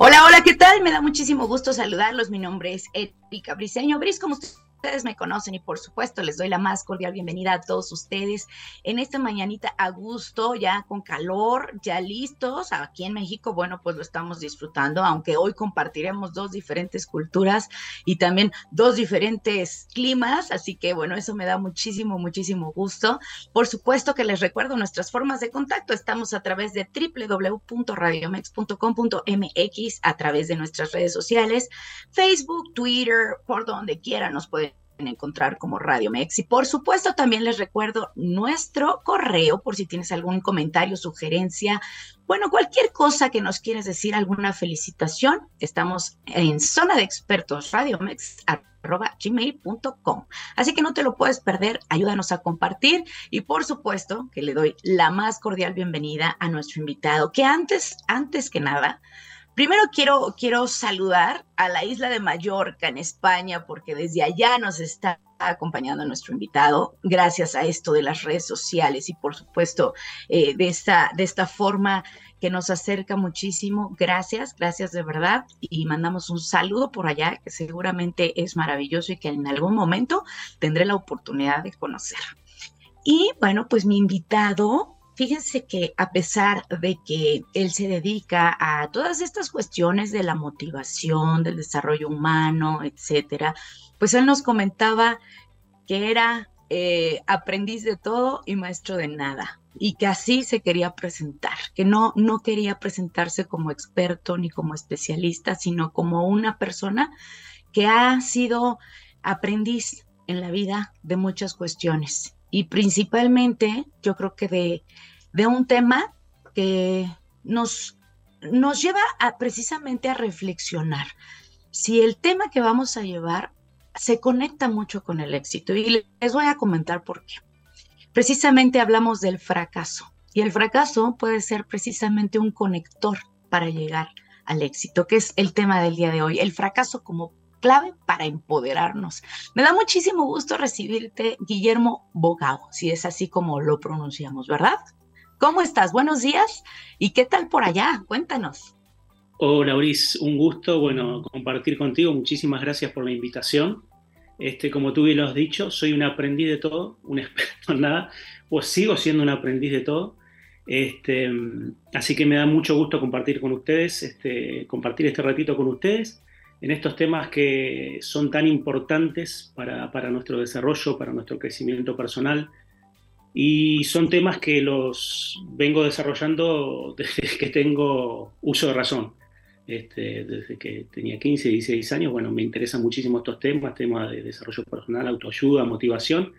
Hola, hola, ¿qué tal? Me da muchísimo gusto saludarlos. Mi nombre es Erika Briseño. Bris, ¿cómo ustedes me conocen y por supuesto les doy la más cordial bienvenida a todos ustedes en esta mañanita a gusto, ya con calor, ya listos. Aquí en México, bueno, pues lo estamos disfrutando, aunque hoy compartiremos dos diferentes culturas y también dos diferentes climas, así que bueno, eso me da muchísimo, muchísimo gusto. Por supuesto que les recuerdo nuestras formas de contacto. Estamos a través de www.radiomex.com.mx, a través de nuestras redes sociales, Facebook, Twitter, por donde quiera nos pueden encontrar como Radio Mex. Y por supuesto también les recuerdo nuestro correo por si tienes algún comentario, sugerencia, bueno, cualquier cosa que nos quieras decir, alguna felicitación. Estamos en zona de expertos radiomex gmail.com. Así que no te lo puedes perder, ayúdanos a compartir y por supuesto que le doy la más cordial bienvenida a nuestro invitado, que antes, antes que nada, Primero quiero, quiero saludar a la isla de Mallorca en España, porque desde allá nos está acompañando nuestro invitado, gracias a esto de las redes sociales y por supuesto eh, de, esta, de esta forma que nos acerca muchísimo. Gracias, gracias de verdad. Y mandamos un saludo por allá, que seguramente es maravilloso y que en algún momento tendré la oportunidad de conocer. Y bueno, pues mi invitado Fíjense que a pesar de que él se dedica a todas estas cuestiones de la motivación, del desarrollo humano, etcétera, pues él nos comentaba que era eh, aprendiz de todo y maestro de nada y que así se quería presentar, que no, no quería presentarse como experto ni como especialista, sino como una persona que ha sido aprendiz en la vida de muchas cuestiones y principalmente yo creo que de, de un tema que nos, nos lleva a, precisamente a reflexionar si el tema que vamos a llevar se conecta mucho con el éxito. Y les voy a comentar por qué. Precisamente hablamos del fracaso y el fracaso puede ser precisamente un conector para llegar al éxito, que es el tema del día de hoy, el fracaso como clave para empoderarnos. Me da muchísimo gusto recibirte, Guillermo Bogao, si es así como lo pronunciamos, ¿verdad? ¿Cómo estás? Buenos días. ¿Y qué tal por allá? Cuéntanos. Hola, Uris, un gusto, bueno, compartir contigo. Muchísimas gracias por la invitación. Este, como tú bien lo has dicho, soy un aprendiz de todo, un experto en nada, pues sigo siendo un aprendiz de todo. Este, así que me da mucho gusto compartir con ustedes, este, compartir este ratito con ustedes en estos temas que son tan importantes para, para nuestro desarrollo, para nuestro crecimiento personal, y son temas que los vengo desarrollando desde que tengo uso de razón. Este, desde que tenía 15, 16 años, bueno, me interesan muchísimo estos temas, temas de desarrollo personal, autoayuda, motivación,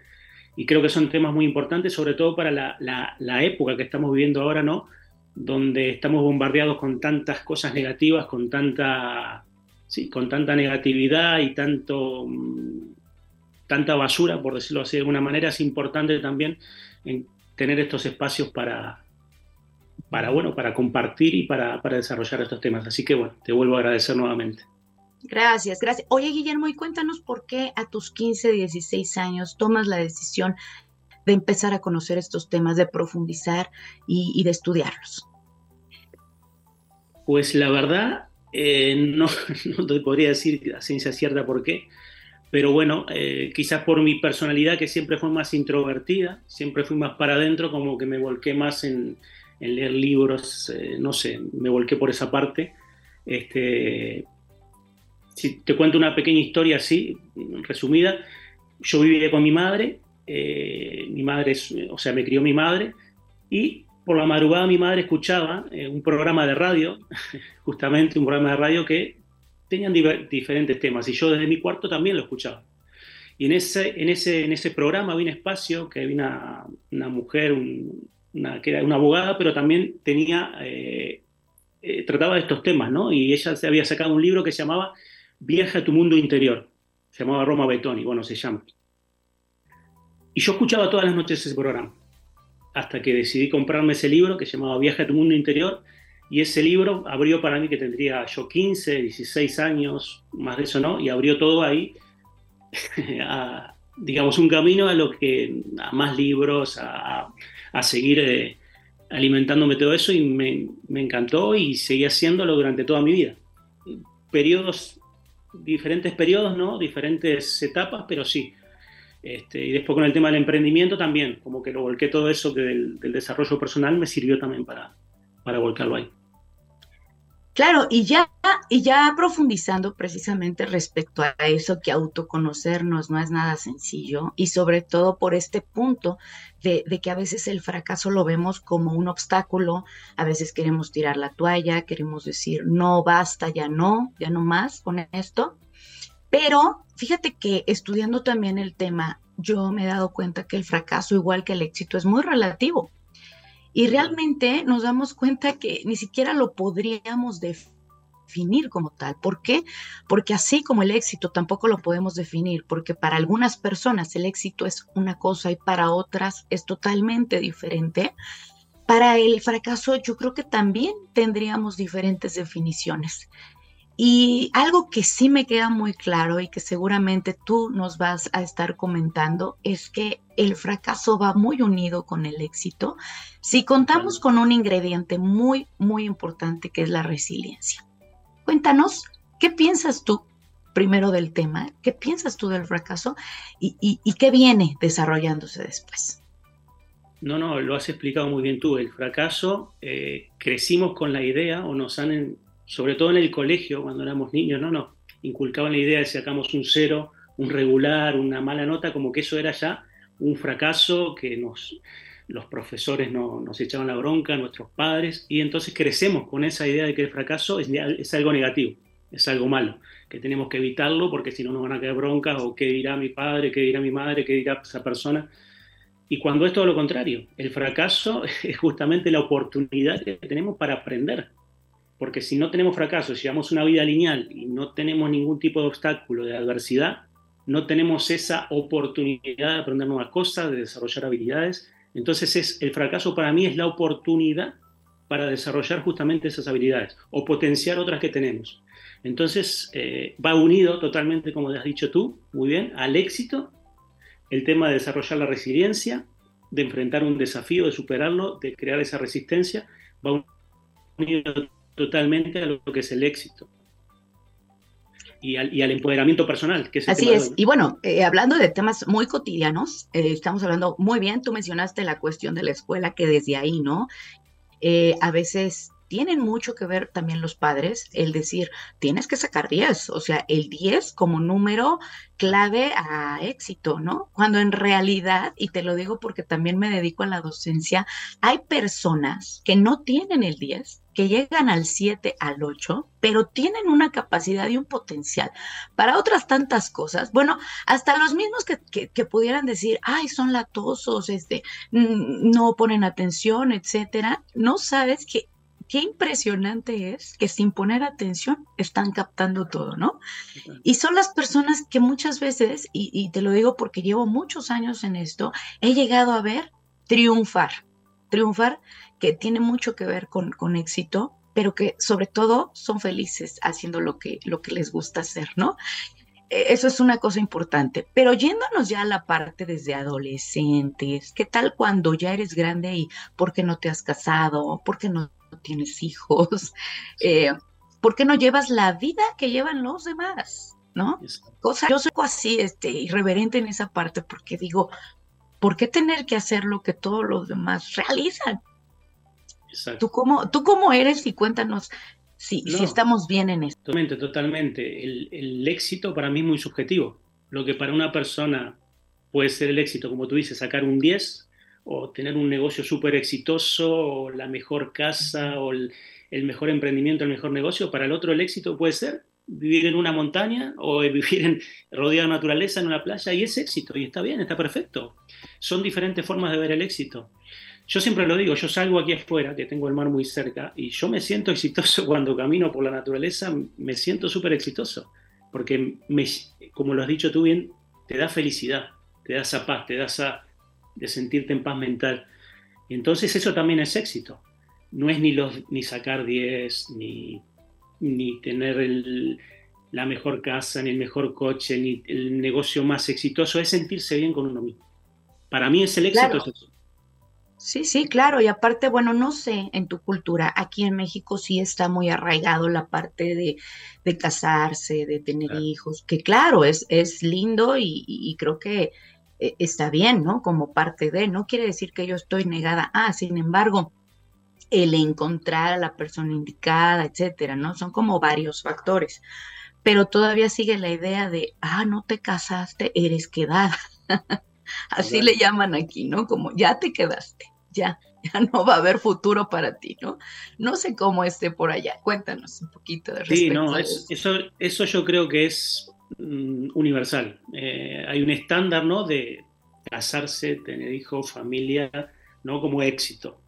y creo que son temas muy importantes, sobre todo para la, la, época que estamos viviendo ahora, ¿no? Donde estamos bombardeados con tantas cosas negativas, con tanta, sí, con tanta negatividad y tanto, mm, tanta basura, por decirlo así de alguna manera, es importante también en tener estos espacios para, para, bueno, para compartir y para, para desarrollar estos temas. Así que bueno, te vuelvo a agradecer nuevamente. Gracias, gracias. Oye, Guillermo, y cuéntanos por qué a tus 15, 16 años tomas la decisión de empezar a conocer estos temas, de profundizar y, de estudiarlos. Pues la verdad, eh, no, no, te podría decir a ciencia cierta por qué, pero bueno, eh, quizás por mi personalidad que siempre fue más introvertida, siempre fui más para adentro, como que me volqué más en, leer libros, eh, no sé, me volqué por esa parte. Este, si te cuento una pequeña historia así, resumida, yo vivía con mi madre, eh, mi madre, o sea, me crió mi madre, y por la madrugada mi madre escuchaba un programa de radio, justamente un programa de radio que tenían diferentes temas y yo desde mi cuarto también lo escuchaba. Y en ese, en ese, en ese programa había un espacio que había una, mujer, una, que era una abogada, pero también tenía eh, eh, trataba de estos temas, ¿no? Y ella se había sacado un libro que se llamaba Viaja a tu mundo interior. Se llamaba Roma Betoni, bueno, se llama. Y yo escuchaba todas las noches ese programa, hasta que decidí comprarme ese libro que se llamaba Viaja a tu mundo interior. Y ese libro abrió para mí que tendría yo 15, 16 años, más de eso no, y abrió todo ahí, a, digamos, un camino a lo que, a más libros, a, a seguir eh, alimentándome todo eso y me, me, encantó y seguí haciéndolo durante toda mi vida. Periodos, diferentes periodos, ¿no? Diferentes etapas, pero sí. Este, y después con el tema del emprendimiento también, como que lo volqué todo eso del, del desarrollo personal, me sirvió también para, para volcarlo ahí. Claro, y ya, y ya profundizando precisamente respecto a eso, que autoconocernos no es nada sencillo, y sobre todo por este punto de, de, que a veces el fracaso lo vemos como un obstáculo, a veces queremos tirar la toalla, queremos decir, no, basta, ya no, ya no más con esto. Pero fíjate que estudiando también el tema, yo me he dado cuenta que el fracaso, igual que el éxito, es muy relativo. Y realmente nos damos cuenta que ni siquiera lo podríamos definir como tal. ¿Por qué? Porque así como el éxito tampoco lo podemos definir, porque para algunas personas el éxito es una cosa y para otras es totalmente diferente. Para el fracaso yo creo que también tendríamos diferentes definiciones. Y algo que sí me queda muy claro y que seguramente tú nos vas a estar comentando es que el fracaso va muy unido con el éxito si contamos con un ingrediente muy, muy importante que es la resiliencia. Cuéntanos, ¿qué piensas tú primero del tema? ¿Qué piensas tú del fracaso? ¿Y, y, qué viene desarrollándose después? No, no, lo has explicado muy bien tú. El fracaso, eh, crecimos con la idea o nos han sobre todo en el colegio, cuando éramos niños, no nos inculcaban la idea de sacamos un cero, un regular, una mala nota, como que eso era ya un fracaso, que nos, los profesores no, nos echaban la bronca, nuestros padres, y entonces crecemos con esa idea de que el fracaso es, es algo negativo, es algo malo, que tenemos que evitarlo porque si no nos van a caer broncas, o qué dirá mi padre, qué dirá mi madre, qué dirá esa persona. Y cuando es todo lo contrario, el fracaso es justamente la oportunidad que tenemos para aprender, porque si no tenemos fracaso, llevamos una vida lineal y no tenemos ningún tipo de obstáculo, de adversidad, no tenemos esa oportunidad de aprender nuevas cosas, de desarrollar habilidades. Entonces es, el fracaso para mí es la oportunidad para desarrollar justamente esas habilidades o potenciar otras que tenemos. Entonces eh, va unido totalmente, como has dicho tú, muy bien, al éxito, el tema de desarrollar la resiliencia, de enfrentar un desafío, de superarlo, de crear esa resistencia, va unido totalmente a lo que es el éxito. Y al, y al empoderamiento personal. Que es Así es. Y bueno, eh, hablando de temas muy cotidianos, eh, estamos hablando muy bien, tú mencionaste la cuestión de la escuela, que desde ahí, ¿no? Eh, a veces tienen mucho que ver también los padres, el decir, tienes que sacar 10, o sea, el 10 como número clave a éxito, ¿no? Cuando en realidad, y te lo digo porque también me dedico a la docencia, hay personas que no tienen el 10, que llegan al 7, al 8, pero tienen una capacidad y un potencial para otras tantas cosas. Bueno, hasta los mismos que, que, pudieran decir, ay, son latosos, este, no ponen atención, etcétera, no sabes que qué impresionante es que sin poner atención están captando todo, ¿no? Y son las personas que muchas veces, y, te lo digo porque llevo muchos años en esto, he llegado a ver triunfar, triunfar que tiene mucho que ver con, con éxito, pero que sobre todo son felices haciendo lo que, lo que les gusta hacer, ¿no? E, eso es una cosa importante. Pero yéndonos ya a la parte desde adolescentes, ¿qué tal cuando ya eres grande y por qué no te has casado? ¿Por qué no tienes hijos, eh, ¿por qué no llevas la vida que llevan los demás? ¿No? Cosa, yo soy así, este, irreverente en esa parte porque digo, ¿por qué tener que hacer lo que todos los demás realizan? ¿Tú cómo, ¿Tú cómo eres? Y cuéntanos si, si estamos bien en esto. Totalmente, totalmente. El, el éxito para mí es muy subjetivo. Lo que para una persona puede ser el éxito, como tú dices, sacar un 10, o tener un negocio súper exitoso, o la mejor casa, o el, mejor emprendimiento, el mejor negocio. Para el otro el éxito puede ser vivir en una montaña o vivir en, rodeado de naturaleza en una playa y es éxito y está bien, está perfecto. Son diferentes formas de ver el éxito. Yo siempre lo digo, yo salgo aquí afuera, que tengo el mar muy cerca, y yo me siento exitoso cuando camino por la naturaleza, me siento súper exitoso, porque, me, como lo has dicho tú bien, te da felicidad, te da esa paz, te da esa de sentirte en paz mental. Y entonces eso también es éxito. No es ni, los, ni sacar 10, ni, ni tener el, la mejor casa, ni el mejor coche, ni el negocio más exitoso, es sentirse bien con uno mismo. Para mí es el éxito. Sí, sí, claro. Y aparte, bueno, no sé, en tu cultura, aquí en México sí está muy arraigado la parte de, de casarse, de tener hijos, que claro, es, es lindo y, creo que eh, está bien, ¿no? Como parte de, no quiere decir que yo estoy negada. Ah, sin embargo, el encontrar a la persona indicada, etcétera, ¿no? Son como varios factores. Pero todavía sigue la idea de, ah, no te casaste, eres quedada. Así le llaman aquí, ¿no? Como ya te quedaste, ya, ya no va a haber futuro para ti, ¿no? No sé cómo esté por allá. Cuéntanos un poquito de Sí, no, eso, eso yo creo que es mm, universal. Eh, hay un estándar, ¿no? De casarse, tener hijos, familia, ¿no? Como éxito.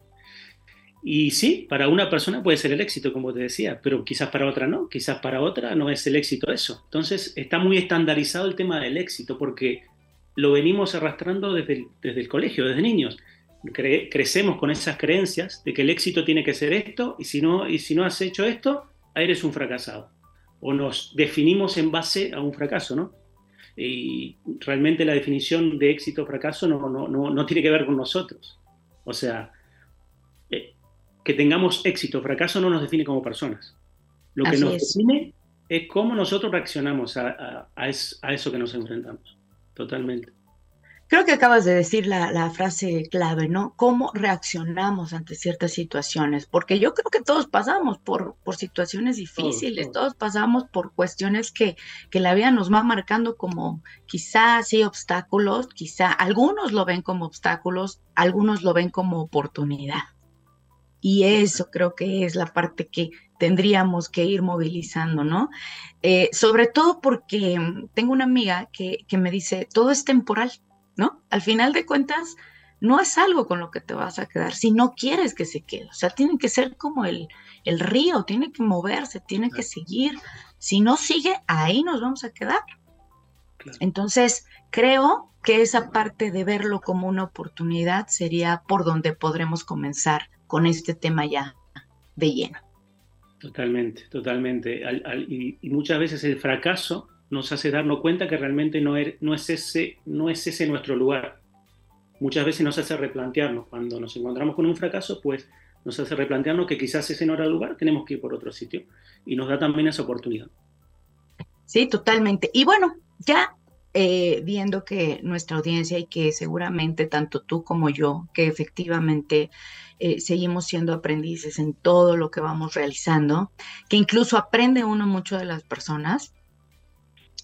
Y sí, para una persona puede ser el éxito, como te decía, pero quizás para otra no, quizás para otra no es el éxito eso. Entonces está muy estandarizado el tema del éxito, porque lo venimos arrastrando desde el, desde el colegio, desde niños. crecemos con esas creencias de que el éxito tiene que ser esto y si no, y si no has hecho esto, eres un fracasado. O nos definimos en base a un fracaso, ¿no? Y realmente la definición de éxito o fracaso no, no, no, no tiene que ver con nosotros. O sea, eh, que tengamos éxito o fracaso no nos define como personas. Lo que nos define es cómo nosotros reaccionamos a, a eso que nos enfrentamos totalmente. Creo que acabas de decir la, frase clave, ¿no? ¿Cómo reaccionamos ante ciertas situaciones? Porque yo creo que todos pasamos por, por situaciones difíciles, todos, pasamos por cuestiones que, que la vida nos va marcando como quizás sí obstáculos, quizá algunos lo ven como obstáculos, algunos lo ven como oportunidad. Y eso creo que es la parte que tendríamos que ir movilizando, ¿no? Eh, sobre todo porque tengo una amiga que, me dice, todo es temporal, ¿no? Al final de cuentas, no es algo con lo que te vas a quedar, si no quieres que se quede. O sea, tiene que ser como el, el río, tiene que moverse, tiene que seguir. Si no sigue, ahí nos vamos a quedar. Entonces, creo que esa parte de verlo como una oportunidad sería por donde podremos comenzar con este tema ya de lleno. Totalmente, totalmente. y, muchas veces el fracaso nos hace darnos cuenta que realmente no, er, no, es ese, no es ese nuestro lugar. Muchas veces nos hace replantearnos, cuando nos encontramos con un fracaso, pues nos hace replantearnos que quizás ese no era el lugar, tenemos que ir por otro sitio. Y nos da también esa oportunidad. Sí, totalmente. Y bueno, ya eh, viendo que nuestra audiencia y que seguramente tanto tú como yo, que efectivamente eh, seguimos siendo aprendices en todo lo que vamos realizando, que incluso aprende uno mucho de las personas,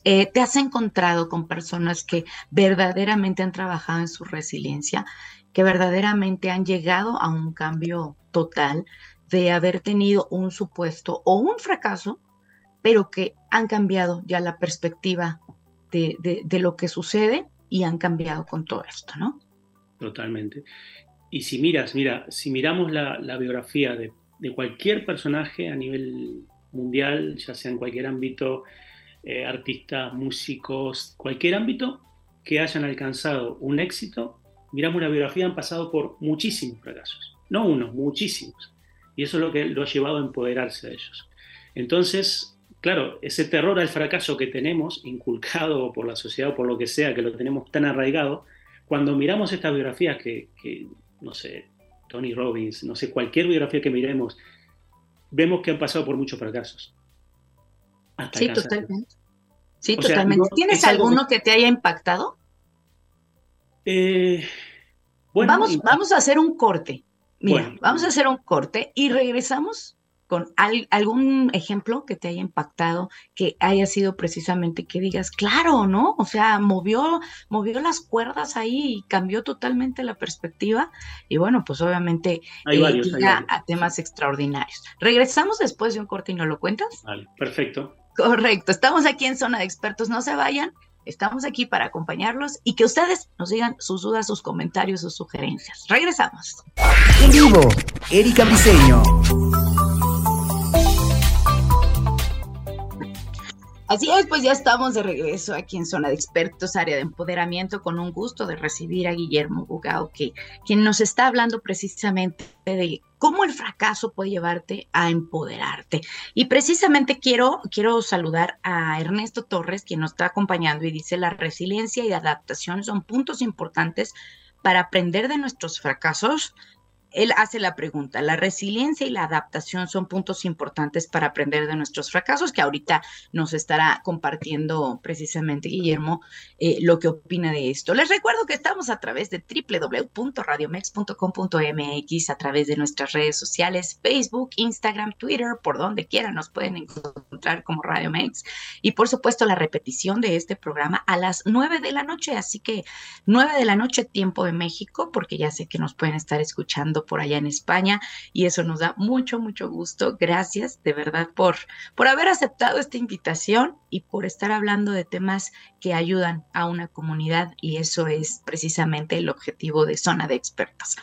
eh, te has encontrado con personas que verdaderamente han trabajado en su resiliencia, que verdaderamente han llegado a un cambio total de haber tenido un supuesto o un fracaso, pero que han cambiado ya la perspectiva de, lo que sucede y han cambiado con todo esto, ¿no? Totalmente. Y si miras, mira, si miramos la, biografía de, cualquier personaje a nivel mundial, ya sea en cualquier ámbito, eh, artistas, músicos, cualquier ámbito que hayan alcanzado un éxito, miramos la biografía, han pasado por muchísimos fracasos. No uno, muchísimos. Y eso es lo que lo ha llevado a empoderarse de ellos. Entonces, claro, ese terror al fracaso que tenemos inculcado por la sociedad o por lo que sea, que lo tenemos tan arraigado, cuando miramos estas biografías que, no sé, Tony Robbins, no sé, cualquier biografía que miremos, vemos que han pasado por muchos fracasos. sí, totalmente. Sí, totalmente. ¿Tienes alguno que... te haya impactado? Eh, bueno, vamos, vamos a hacer un corte. Mira, vamos a hacer un corte y regresamos con algún ejemplo que te haya impactado, que haya sido precisamente que digas, claro, ¿no? O sea, movió, movió las cuerdas ahí y cambió totalmente la perspectiva. Y bueno, pues obviamente hay eh, a temas extraordinarios. Regresamos después de un corte y no lo cuentas. Vale, perfecto. Correcto, estamos aquí en Zona de Expertos, no se vayan. Estamos aquí para acompañarlos y que ustedes nos digan sus dudas, sus comentarios, sus sugerencias. Regresamos. En vivo, Erika Briseño. Así es, pues ya estamos de regreso aquí en Zona de Expertos, área de empoderamiento, con un gusto de recibir a Guillermo Bugao, quien nos está hablando precisamente de cómo el fracaso puede llevarte a empoderarte. Y precisamente quiero, quiero saludar a Ernesto Torres, quien nos está acompañando y dice, la resiliencia y adaptación son puntos importantes para aprender de nuestros fracasos, él hace la pregunta, la resiliencia y la adaptación son puntos importantes para aprender de nuestros fracasos, que ahorita nos estará compartiendo precisamente Guillermo eh, lo que opina de esto. Les recuerdo que estamos a través de www.radiomex.com.mx, a través de nuestras redes sociales, Facebook, Instagram, Twitter, por donde quieran nos pueden encontrar como Radio Mex. Y por supuesto la repetición de este programa a las nueve de la noche, así que nueve de la noche tiempo de México, porque ya sé que nos pueden estar escuchando por allá en España y eso nos da mucho, mucho gusto. Gracias de verdad por, por haber aceptado esta invitación y por estar hablando de temas que ayudan a una comunidad y eso es precisamente el objetivo de Zona de Expertos.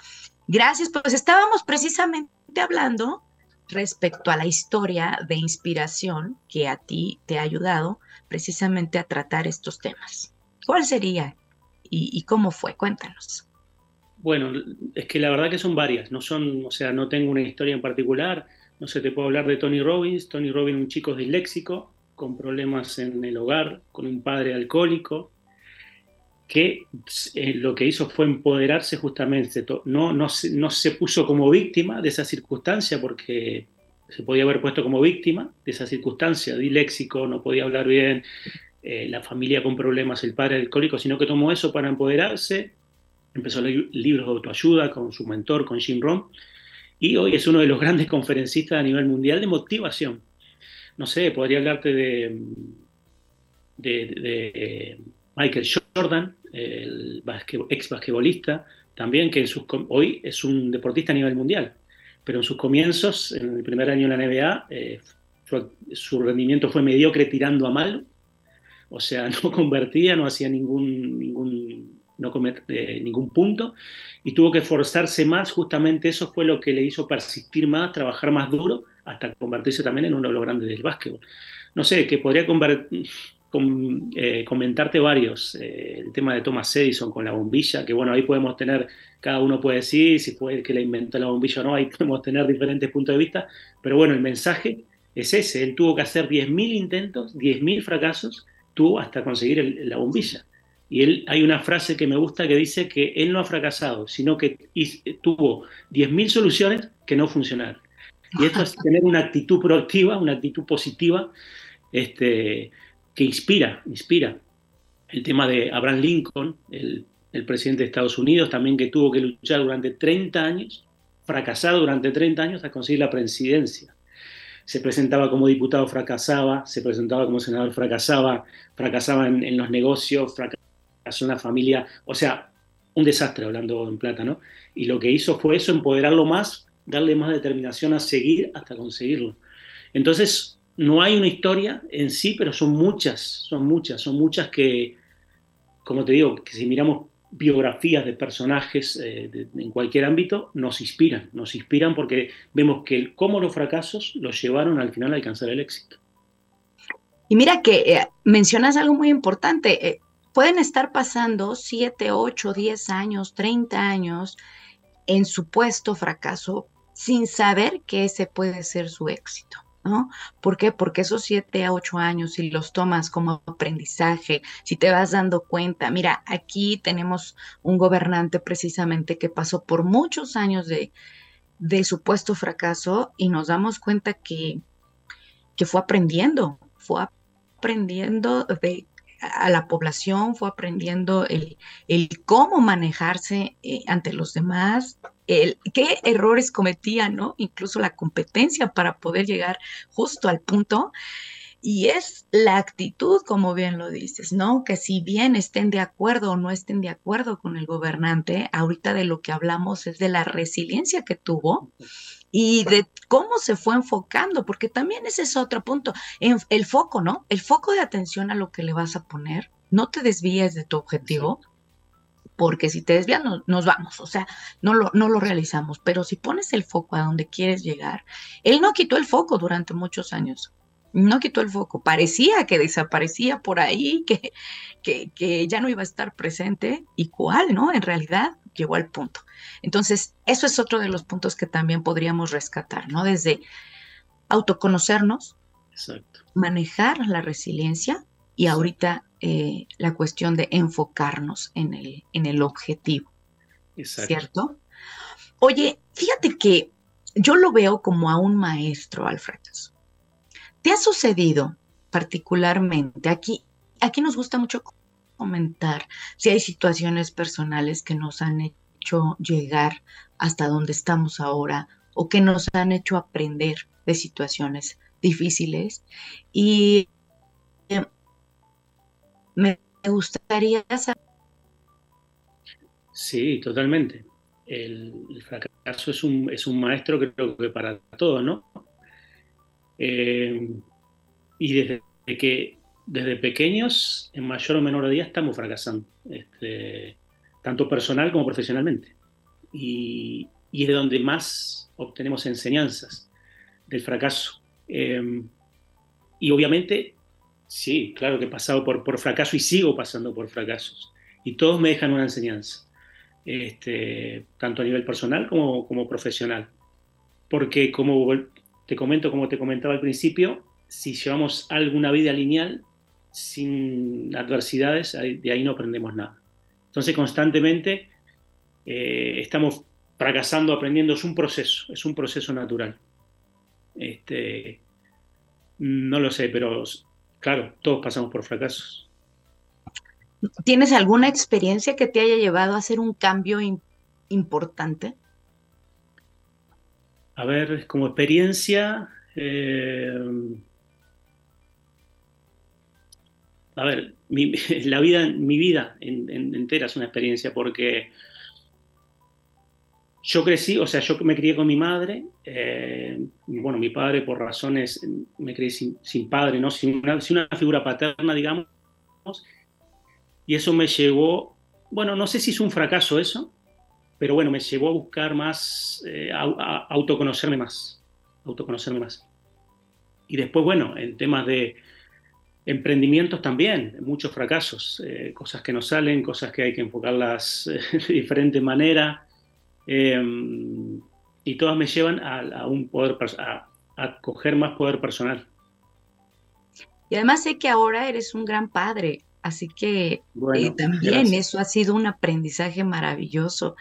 Gracias, pues estábamos precisamente hablando respecto a la historia de inspiración que a ti te ha ayudado precisamente a tratar estos temas. ¿Cuál sería y, y cómo fue? Cuéntanos. Bueno, es que la verdad que son varias, no son, o sea, no tengo una historia en particular, no sé, te puedo hablar de Tony Robbins, Tony Robbins un chico disléxico, con problemas en el hogar, con un padre alcohólico, que eh, lo que hizo fue empoderarse justamente, no, no, se puso como víctima de esa circunstancia porque se podía haber puesto como víctima de esa circunstancia, disléxico, no podía hablar bien, eh, la familia con problemas, el padre alcohólico, sino que tomó eso para empoderarse, empezó a leer libros de autoayuda con su mentor, con Jim Rohn, y hoy es uno de los grandes conferencistas a nivel mundial de motivación. No sé, podría hablarte de, Michael Jordan, el ex basquetbolista, también que hoy es un deportista a nivel mundial, pero en sus comienzos, en el primer año en la NBA, eh, su rendimiento fue mediocre tirando a mal, o sea, no convertía, no hacía ningún no comer eh, ningún punto y tuvo que esforzarse más, justamente eso fue lo que le hizo persistir más, trabajar más duro, hasta convertirse también en uno de los grandes del básquetbol. No sé, que podría eh, comentarte varios, eh, el tema de Thomas Edison con la bombilla, que bueno, ahí podemos tener, cada uno puede decir si fue el que le inventó la bombilla o no, ahí podemos tener diferentes puntos de vista, pero bueno, el mensaje es ese, él tuvo que hacer 10.000 intentos, 10.000 fracasos, tuvo hasta conseguir la bombilla. Y él, hay una frase que me gusta que dice que él no ha fracasado, sino que tuvo 10.000 soluciones que no funcionaron. Y esto es tener una actitud proactiva, una actitud positiva, este, que inspira, inspira. El tema de Abraham Lincoln, el, el presidente de Estados Unidos, también que tuvo que luchar durante 30 años, fracasado durante 30 años a conseguir la presidencia se presentaba como diputado, fracasaba, se presentaba como senador, fracasaba, fracasaba en, en los negocios, fracasaba hace una familia, o sea, un desastre hablando en plata, ¿no? Y lo que hizo fue eso, empoderarlo más, darle más determinación a seguir hasta conseguirlo. Entonces, no hay una historia en sí, pero son muchas, son muchas, son muchas que, como te digo, que si miramos biografías de personajes eh, en cualquier ámbito, nos inspiran, nos inspiran porque vemos que cómo los fracasos los llevaron al final a alcanzar el éxito. Y mira que eh, mencionas algo muy importante. Eh, pueden estar pasando 7, 8, 10 años, 30 años en supuesto fracaso sin saber que ese puede ser su éxito. ¿No? ¿Por qué? Porque esos 7 a 8 años, si los tomas como aprendizaje, si te vas dando cuenta, mira, aquí tenemos un gobernante precisamente que pasó por muchos años de, de supuesto fracaso y nos damos cuenta que, que fue aprendiendo, fue aprendiendo de a la población, fue aprendiendo el, cómo manejarse eh, ante los demás, el, qué errores cometían, ¿no? Incluso la competencia para poder llegar justo al punto. Y es la actitud, como bien lo dices, ¿no? Que si bien estén de acuerdo o no estén de acuerdo con el gobernante, ahorita de lo que hablamos es de la resiliencia que tuvo y de cómo se fue enfocando, porque también ese es otro punto, el foco, ¿no? El foco de atención a lo que le vas a poner no te desvíes de tu objetivo, porque si te desvías nos vamos, o sea, no lo, no lo realizamos, pero si pones el foco a donde quieres llegar, él no quitó el foco durante muchos años, no quitó el foco, parecía que desaparecía por ahí, que, que, que ya no iba a estar presente, y cuál, ¿no? En realidad llegó al punto. Entonces, eso es otro de los puntos que también podríamos rescatar, ¿no? Desde autoconocernos, manejar la resiliencia y ahorita eh, la cuestión de enfocarnos en el, en el objetivo. ¿Cierto? Oye, fíjate que yo lo veo como a un maestro, Alfred. ¿Te ha sucedido particularmente? Aquí, aquí nos gusta mucho comentar si hay situaciones personales que nos han hecho llegar hasta donde estamos ahora o que nos han hecho aprender de situaciones difíciles. Y eh, me gustaría saber. Sí, totalmente. El, fracaso es un, es un, maestro, creo que para todos, ¿no? Eh, y desde que desde pequeños, en mayor o menor medida, estamos fracasando, este, tanto personal como profesionalmente. Y, y, es de donde más obtenemos enseñanzas del fracaso. Em, y obviamente, sí, claro que he pasado por, por fracaso y sigo pasando por fracasos. Y todos me dejan una enseñanza, este, tanto a nivel personal como, como profesional. Porque como te comento, como te comentaba al principio, si llevamos alguna vida lineal, sin adversidades, de ahí no aprendemos nada. Entonces constantemente eh, estamos fracasando, aprendiendo, es un proceso, es un proceso natural. Este, no lo sé, pero claro, todos pasamos por fracasos. ¿Tienes alguna experiencia que te haya llevado a hacer un cambio importante? A ver, como experiencia, eh, a ver, mi, la vida, mi vida entera es una experiencia porque yo crecí, o sea, yo me crié con mi madre, eh, bueno, mi padre por razones, me crié sin, padre, ¿no? Sin una, figura paterna, digamos, y eso me llevó, bueno, no sé si es un fracaso eso, pero bueno, me llevó a buscar más, eh, a, a, autoconocerme más, autoconocerme más. Y después, bueno, en temas de, Emprendimientos también, muchos fracasos, eh, cosas que no salen, cosas que hay que enfocarlas eh, de diferente manera, em, y todas me llevan a, un poder, a, a, coger más poder personal. Y además sé que ahora eres un gran padre, así que eh, también eso ha sido un aprendizaje maravilloso.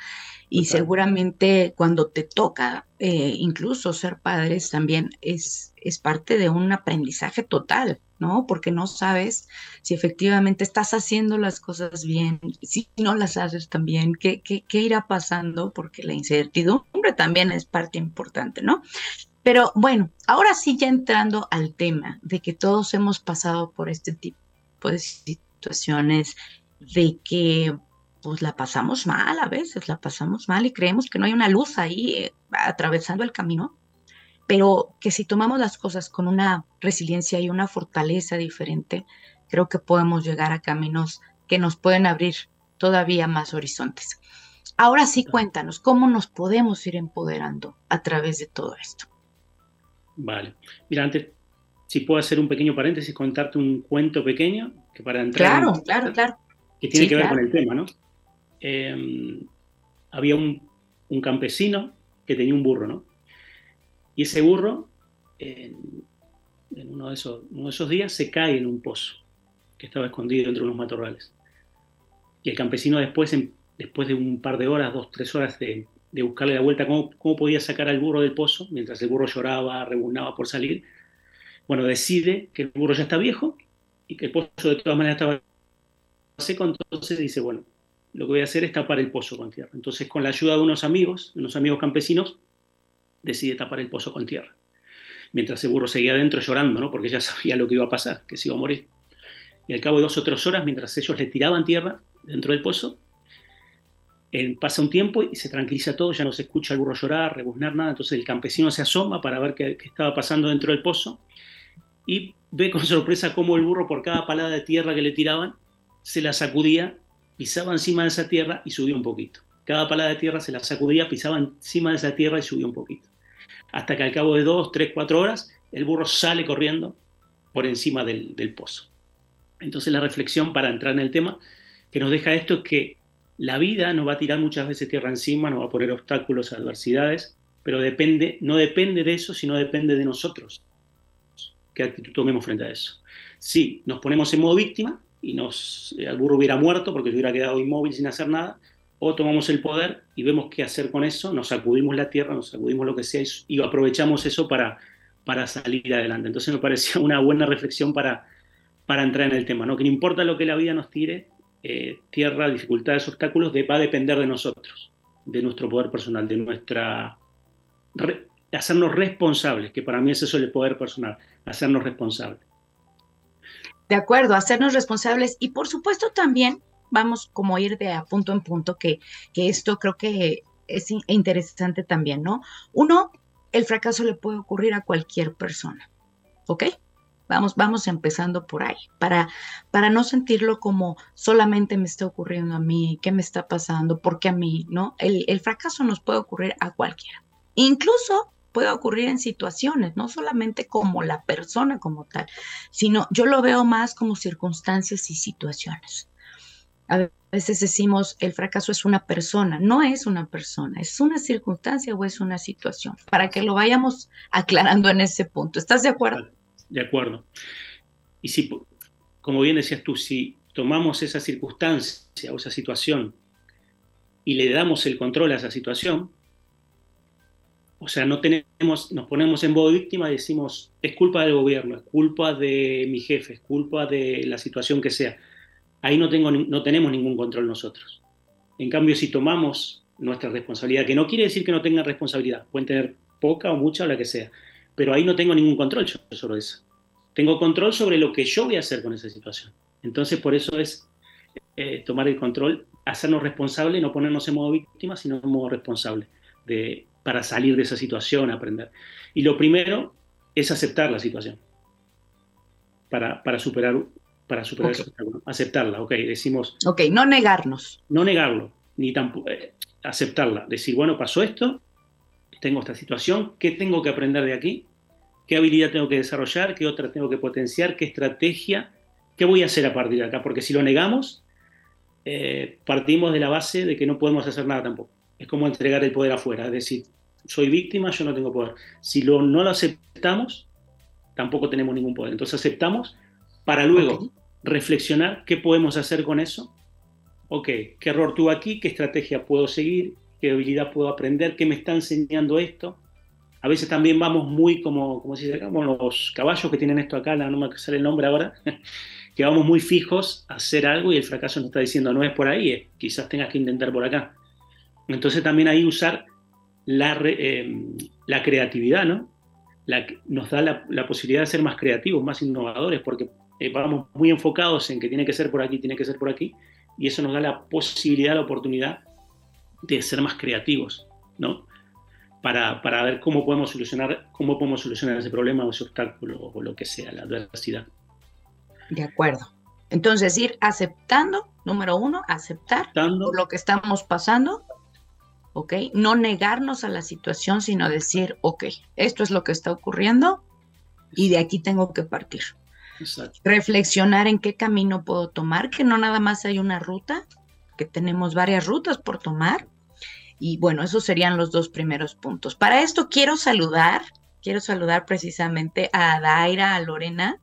Y seguramente cuando te toca incluso ser padres también es, es parte de un aprendizaje total. ¿no? Porque no sabes si efectivamente estás haciendo las cosas bien, si no las haces también, qué, qué, qué irá pasando, porque la incertidumbre también es parte importante, ¿no? Pero bueno, ahora sí ya entrando al tema de que todos hemos pasado por este tipo de situaciones, de que pues la pasamos mal a veces, la pasamos mal y creemos que no hay una luz ahí eh, atravesando el camino pero que si tomamos las cosas con una resiliencia y una fortaleza diferente, creo que podemos llegar a caminos que nos pueden abrir todavía más horizontes. Ahora sí, cuéntanos, ¿cómo nos podemos ir empoderando a través de todo esto? Vale. Mira, antes, si puedo hacer un pequeño paréntesis, contarte un cuento pequeño, que para entrar... Claro, claro, claro. Que tiene que ver con el tema, ¿no? Em, había un, un campesino que tenía un burro, ¿no? Y ese burro, en, uno, de esos, uno, de esos, días, se cae en un pozo que estaba escondido entre unos matorrales. Y el campesino después, después de un par de horas, dos, tres horas de, buscarle la vuelta, cómo, cómo, podía sacar al burro del pozo, mientras el burro lloraba, rebuznaba por salir, bueno, decide que el burro ya está viejo y que el pozo de todas maneras estaba seco, entonces dice, bueno, lo que voy a hacer es tapar el pozo con tierra. Entonces, con la ayuda de unos amigos, unos amigos campesinos, decide tapar el pozo con tierra. Mientras el burro seguía adentro llorando, ¿no? porque ya sabía lo que iba a pasar, que se iba a morir. Y al cabo de dos o tres horas, mientras ellos le tiraban tierra dentro del pozo, pasa un tiempo y se tranquiliza todo, ya no se escucha al burro llorar, rebuznar nada, entonces el campesino se asoma para ver qué, qué, estaba pasando dentro del pozo y ve con sorpresa cómo el burro por cada palada de tierra que le tiraban se la sacudía, pisaba encima de esa tierra y subía un poquito. Cada pala de tierra se la sacudía, pisaba encima de esa tierra y subía un poquito. Hasta que al cabo de dos, tres, cuatro horas, el burro sale corriendo por encima del, del pozo. Entonces la reflexión para entrar en el tema que nos deja esto es que la vida nos va a tirar muchas veces tierra encima, nos va a poner obstáculos, adversidades, pero depende, no depende de eso, sino depende de nosotros. ¿Qué actitud tomemos frente a eso? Si nos ponemos en modo víctima y nos, el burro hubiera muerto porque se hubiera quedado inmóvil sin hacer nada, o tomamos el poder y vemos qué hacer con eso, nos sacudimos la tierra, nos sacudimos lo que sea y aprovechamos eso para, para salir adelante. Entonces me pareció una buena reflexión para, para entrar en el tema, ¿no? que no importa lo que la vida nos tire, eh, tierra, dificultades, obstáculos, va a depender de nosotros, de nuestro poder personal, de nuestra... hacernos responsables, que para mí es eso el poder personal, hacernos responsables. De acuerdo, hacernos responsables y por supuesto también vamos como ir de a punto en punto, que, que esto creo que es interesante también, ¿no? Uno, el fracaso le puede ocurrir a cualquier persona, ¿ok? Vamos, vamos empezando por ahí, para, para no sentirlo como solamente me está ocurriendo a mí, qué me está pasando, por qué a mí, ¿no? El, el fracaso nos puede ocurrir a cualquiera. Incluso puede ocurrir en situaciones, no solamente como la persona como tal, sino yo lo veo más como circunstancias y situaciones. A veces decimos el fracaso es una persona, no es una persona, es una circunstancia o es una situación, para que lo vayamos aclarando en ese punto. ¿Estás de acuerdo? de acuerdo. Y si, como bien decías tú, si tomamos esa circunstancia o esa situación y le damos el control a esa situación, o sea, no tenemos, nos ponemos en modo víctima y decimos, es culpa del gobierno, es culpa de mi jefe, es culpa de la situación que sea. Ahí no, tengo, no tenemos ningún control nosotros. En cambio, si tomamos nuestra responsabilidad, que no quiere decir que no tengan responsabilidad, pueden tener poca o mucha o la que sea, pero ahí no tengo ningún control sobre eso. Tengo control sobre lo que yo voy a hacer con esa situación. Entonces, por eso es eh, tomar el control, hacernos responsables, no ponernos en modo víctima, sino en modo responsable, de, para salir de esa situación, aprender. Y lo primero es aceptar la situación, para, para superar, para superar aceptarla, ok, decimos... Ok, no negarnos. No negarlo, ni tampoco... Eh, aceptarla, decir, bueno, pasó esto, tengo esta situación, ¿qué tengo que aprender de aquí? ¿Qué habilidad tengo que desarrollar? ¿Qué otra tengo que potenciar? ¿Qué estrategia? ¿Qué voy a hacer a partir de acá? Porque si lo negamos, eh, partimos de la base de que no podemos hacer nada tampoco. Es como entregar el poder afuera, es decir, soy víctima, yo no tengo poder. Si lo, no lo aceptamos, tampoco tenemos ningún poder. Entonces aceptamos para luego reflexionar qué podemos hacer con eso. Ok, ¿qué error tuve aquí? ¿Qué estrategia puedo seguir? qué habilidad puedo aprender, qué me está enseñando esto. A veces también vamos muy como, como si como los caballos que tienen esto acá, no me sale el nombre ahora, que vamos muy fijos a hacer algo y el fracaso nos está diciendo no es por ahí, quizás tengas que intentar por acá. Entonces también ahí usar la, em, la creatividad, ¿no? La, nos da la, la, posibilidad de ser más creativos, más innovadores, porque eh, vamos muy enfocados en que tiene que ser por aquí, tiene que ser por aquí, y eso nos da la posibilidad, la oportunidad de ser más creativos, ¿no? Para, para, ver cómo podemos solucionar, cómo podemos solucionar ese problema o ese obstáculo o lo que sea, la adversidad. De acuerdo. Entonces, ir aceptando, número uno, aceptar lo que estamos pasando, ¿ok? No negarnos a la situación, sino decir, ok, esto es lo que está ocurriendo y de aquí tengo que partir. Exacto. Reflexionar en qué camino puedo tomar, que no nada más hay una ruta, que tenemos varias rutas por tomar y bueno, esos serían los dos primeros puntos. Para esto quiero saludar, quiero saludar precisamente a Daira, a Lorena.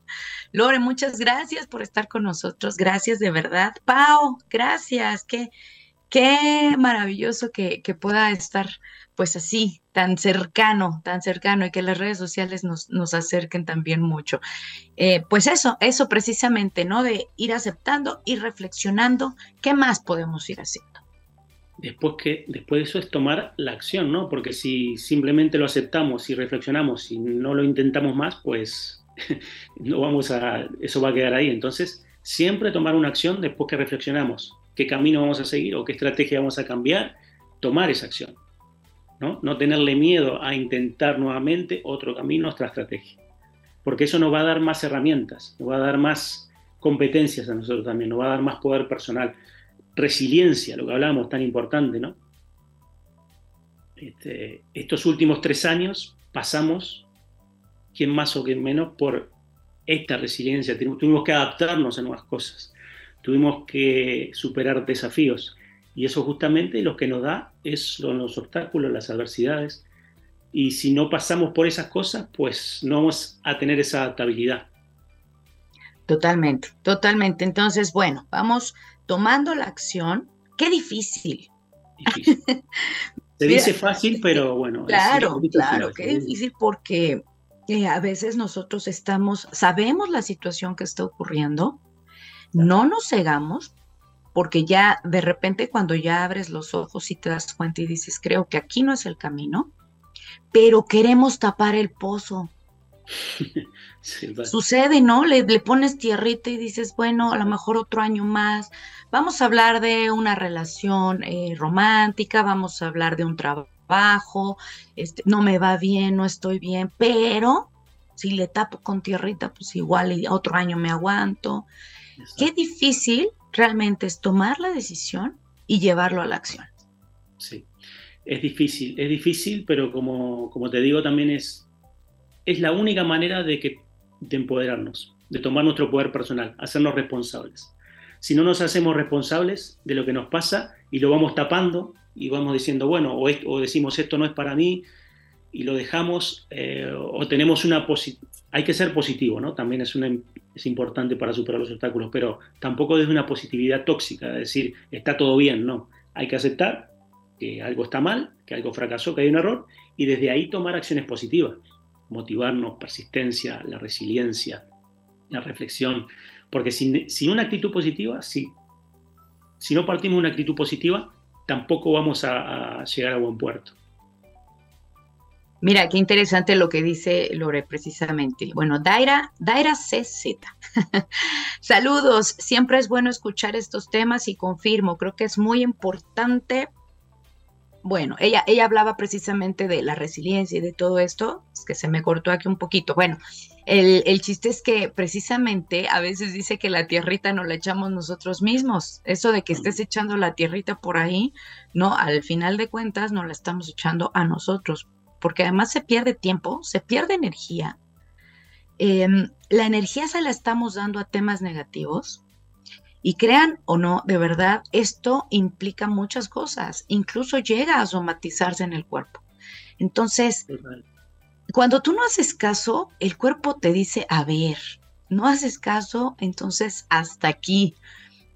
Lore, muchas gracias por estar con nosotros. Gracias de verdad. Pau, gracias. Qué, qué maravilloso que, pueda estar pues así, tan cercano, tan cercano y que las redes sociales nos, nos acerquen también mucho. Eh, pues eso, eso precisamente, ¿no? De ir aceptando, y reflexionando, ¿qué más podemos ir haciendo? después, que, después de eso es tomar la acción, ¿no? Porque si simplemente lo aceptamos y reflexionamos y no lo intentamos más, pues no vamos a, eso va a quedar ahí. Entonces, siempre tomar una acción después que reflexionamos qué camino vamos a seguir o qué estrategia vamos a cambiar, tomar esa acción, ¿no? No tenerle miedo a intentar nuevamente otro camino, otra estrategia. Porque eso nos va a dar más herramientas, nos va a dar más competencias a nosotros también, nos va a dar más poder personal, resiliencia, lo que hablábamos tan importante, ¿no? Este, estos últimos tres años pasamos, quien más o quien menos, por esta resiliencia. Tuvimos que adaptarnos a nuevas cosas, tuvimos que superar desafíos y eso justamente lo que nos da es, son los obstáculos, las adversidades. Y si no pasamos por esas cosas, pues no vamos a tener esa adaptabilidad. Totalmente, totalmente. Entonces, bueno, vamos tomando la acción. Qué difícil. Se dice fácil, pero bueno. Claro, claro, qué difícil porque eh, a veces nosotros estamos, sabemos la situación que está ocurriendo, no nos cegamos, porque ya de repente cuando ya abres los ojos y te das cuenta y dices, creo que aquí no es el camino, pero queremos tapar el pozo. Sucede, ¿no? Le, pones tierrita y dices, bueno, a lo mejor otro año más. Vamos a hablar de una relación eh, romántica, vamos a hablar de un trabajo, este, no me va bien, no estoy bien, pero si le tapo con tierrita, pues igual otro año me aguanto. Qué difícil realmente es tomar la decisión y llevarlo a la acción. Sí, es difícil, es difícil, pero como, como te digo, también es, es la única manera de, que, de empoderarnos, de tomar nuestro poder personal, hacernos responsables. Si no nos hacemos responsables de lo que nos pasa y lo vamos tapando y vamos diciendo, bueno, o, o decimos esto no es para mí y lo dejamos, eh, o tenemos una hay que ser positivo, ¿no? También es, una, es importante para superar los obstáculos, pero tampoco desde una positividad tóxica, decir, está todo bien, no. Hay que aceptar que algo está mal, que algo fracasó, que hay un error, y desde ahí tomar acciones positivas, motivarnos, persistencia, la resiliencia, la reflexión, porque sin una actitud positiva, sí, si no partimos de una actitud positiva, tampoco vamos a llegar a buen puerto. Mira, qué interesante lo que dice Lore precisamente. Bueno, Daira, Daira CZ. Saludos, siempre es bueno escuchar estos temas y confirmo, creo que es muy importante. Bueno, ella, ella hablaba precisamente de la resiliencia y de todo esto, es que se me cortó aquí un poquito. Bueno, el, el, chiste es que precisamente a veces dice que la tierrita no la echamos nosotros mismos. Eso de que estés echando la tierrita por ahí, no, al final de cuentas no la estamos echando a nosotros porque además se pierde tiempo, se pierde energía. Em, la energía se la estamos dando a temas negativos. Y crean o no, de verdad, esto implica muchas cosas, incluso llega a somatizarse en el cuerpo. Entonces, cuando tú no haces caso, el cuerpo te dice, a ver, no haces caso, entonces hasta aquí.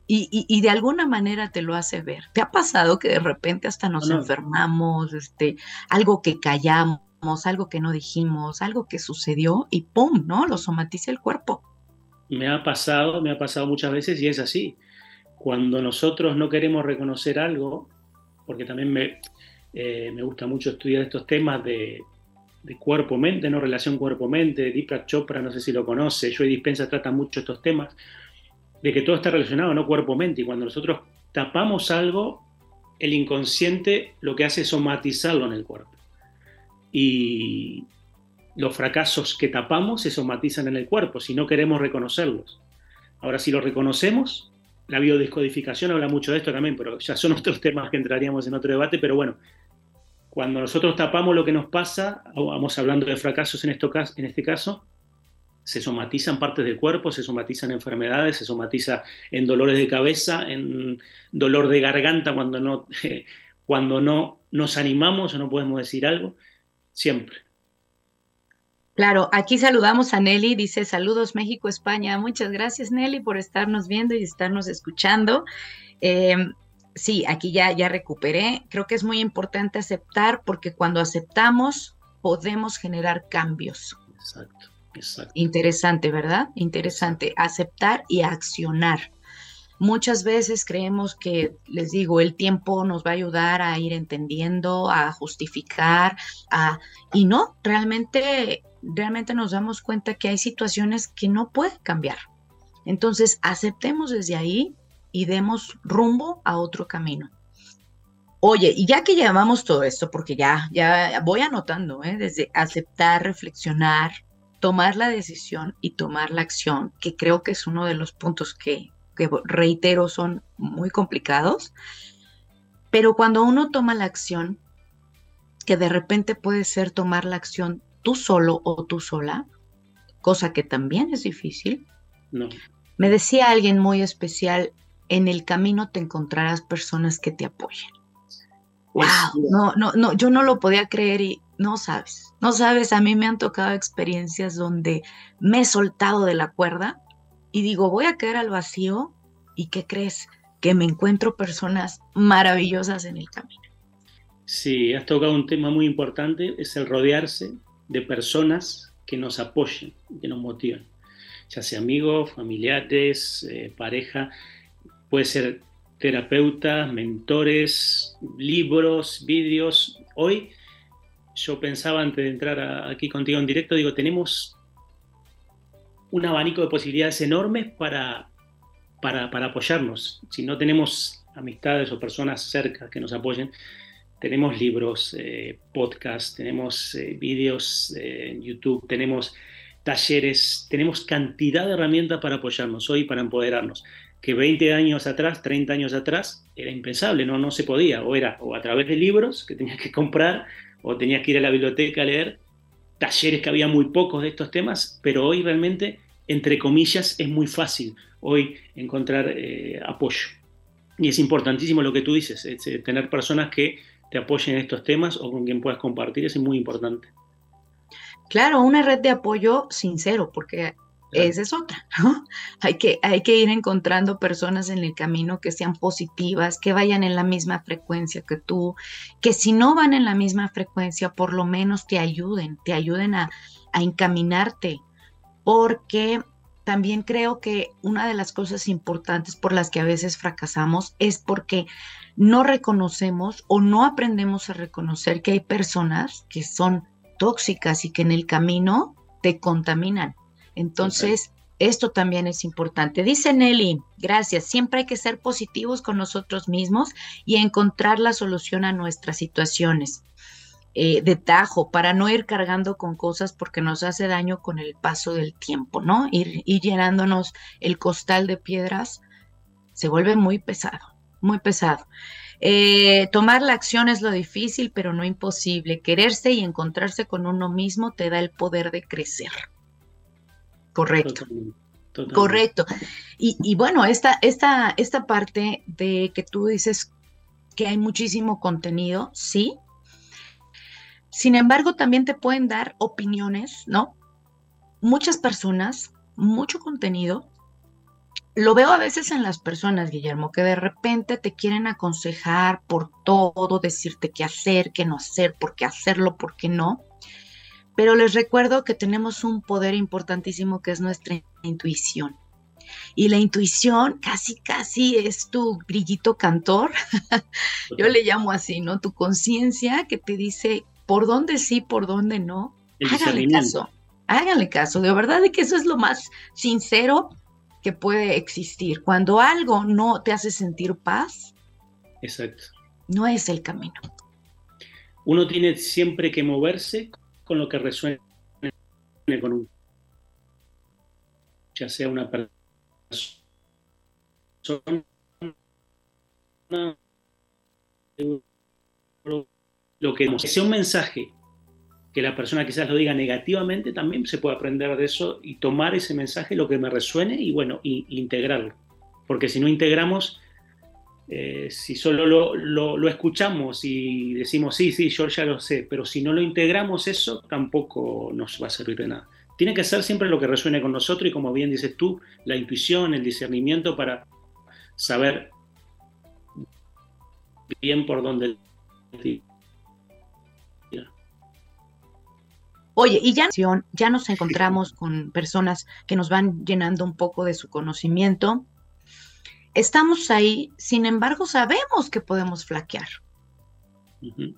Y, de alguna manera te lo hace ver. ¿Te ha pasado que de repente hasta nos enfermamos, este, algo que callamos, algo que no dijimos, algo que sucedió y ¡pum! ¿no? Lo somatiza el cuerpo. Me ha pasado, me ha pasado muchas veces y es así. Cuando nosotros no queremos reconocer algo, porque también me, eh, me gusta mucho estudiar estos temas de, de cuerpo-mente, ¿no? Relación cuerpo-mente, Deepak Chopra, no sé si lo conoce, Joy Dispensa trata mucho estos temas de que todo está relacionado, no cuerpo-mente. Y cuando nosotros tapamos algo, el inconsciente lo que hace es somatizarlo en el cuerpo. Y los fracasos que tapamos se somatizan en el cuerpo si no queremos reconocerlos. Ahora, si lo reconocemos, la biodescodificación habla mucho de esto también, pero ya son otros temas que entraríamos en otro debate, pero bueno, cuando nosotros tapamos lo que nos pasa, vamos hablando de fracasos en, en este caso, se somatizan partes del cuerpo, se somatizan enfermedades, se somatiza en dolores de cabeza, en dolor de garganta cuando no, cuando no nos animamos o no podemos decir algo, siempre. Claro, aquí saludamos a Nelly, dice saludos México, España. Muchas gracias Nelly por estarnos viendo y estarnos escuchando. Em, sí, aquí ya, ya recuperé. Creo que es muy importante aceptar porque cuando aceptamos podemos generar cambios. Exacto. Interesante, ¿verdad? Interesante. Aceptar y accionar. Muchas veces creemos que, les digo, el tiempo nos va a ayudar a ir entendiendo, a justificar, a, y no, realmente, realmente nos damos cuenta que hay situaciones que no pueden cambiar. Entonces, aceptemos desde ahí y demos rumbo a otro camino. Oye, y ya que llevamos todo esto, porque ya, ya voy anotando, ¿eh? desde aceptar, reflexionar, tomar la decisión y tomar la acción, que creo que es uno de los puntos que, que reitero son muy complicados, pero cuando uno toma la acción, que de repente puede ser tomar la acción tú solo o tú sola, cosa que también es difícil. No. Me decía alguien muy especial, en el camino te encontrarás personas que te apoyen. Wow, no, no, no, yo no lo podía creer y no sabes, no sabes, a mí me han tocado experiencias donde me he soltado de la cuerda y digo, voy a caer al vacío y ¿qué crees? Que me encuentro personas maravillosas en el camino. Sí, has tocado un tema muy importante, es el rodearse de personas que nos apoyen, que nos motiven, ya sea amigos, familiares, eh, pareja, puede ser terapeutas, mentores, libros, vídeos. Hoy yo pensaba antes de entrar aquí contigo en directo, digo, tenemos un abanico de posibilidades enormes para, para, apoyarnos. Si no tenemos amistades o personas cerca que nos apoyen, tenemos libros, eh, podcasts, tenemos eh, vídeos eh, en YouTube, tenemos talleres, tenemos cantidad de herramientas para apoyarnos hoy, para empoderarnos que 20 años atrás, 30 años atrás, era impensable, no, no se podía, o era o a través de libros que tenías que comprar, o tenías que ir a la biblioteca a leer, talleres que había muy pocos de estos temas, pero hoy realmente, entre comillas, es muy fácil hoy encontrar eh, apoyo. Y es importantísimo lo que tú dices, eh, tener personas que te apoyen en estos temas o con quien puedas compartir, es muy importante. Claro, una red de apoyo sincero, porque esa es otra, ¿no? Hay que, hay que ir encontrando personas en el camino que sean positivas, que vayan en la misma frecuencia que tú, que si no van en la misma frecuencia, por lo menos te ayuden, te ayuden a, a encaminarte, porque también creo que una de las cosas importantes por las que a veces fracasamos es porque no reconocemos o no aprendemos a reconocer que hay personas que son tóxicas y que en el camino te contaminan. Entonces, esto también es importante. Dice Nelly, gracias, siempre hay que ser positivos con nosotros mismos y encontrar la solución a nuestras situaciones. Eh, de tajo para no ir cargando con cosas porque nos hace daño con el paso del tiempo, ¿no? Ir, llenándonos el costal de piedras se vuelve muy pesado, muy pesado. Eh, tomar la acción es lo difícil, pero no imposible. Quererse y encontrarse con uno mismo te da el poder de crecer. Correcto. Correcto. Y, bueno, esta, esta, esta parte de que tú dices que hay muchísimo contenido, sí. Sin embargo, también te pueden dar opiniones, ¿no? Muchas personas, mucho contenido. Lo veo a veces en las personas, Guillermo, que de repente te quieren aconsejar por todo, decirte qué hacer, qué no hacer, por qué hacerlo, por qué no. Pero les recuerdo que tenemos un poder importantísimo que es nuestra intuición. Y la intuición casi, casi es tu brillito cantor. Yo le llamo así, ¿no? Tu conciencia que te dice por dónde sí, por dónde no. Háganle caso. Háganle caso. De verdad de que eso es lo más sincero que puede existir. Cuando algo no te hace sentir paz, Exacto. no es el camino. Uno tiene siempre que moverse con lo que resuene con un ya sea una persona lo que sea un mensaje que la persona quizás lo diga negativamente, también se puede aprender de eso y tomar ese mensaje, lo que me resuene y bueno, y, integrarlo. Porque si no integramos, eh, si solo lo, escuchamos y decimos, sí, sí, yo ya lo sé, pero si no lo integramos eso, tampoco nos va a servir de nada. Tiene que ser siempre lo que resuene con nosotros y como bien dices tú, la intuición, el discernimiento para saber bien por dónde. Oye, y ya, ya nos encontramos con personas que nos van llenando un poco de su conocimiento estamos ahí, sin embargo sabemos que podemos flaquear.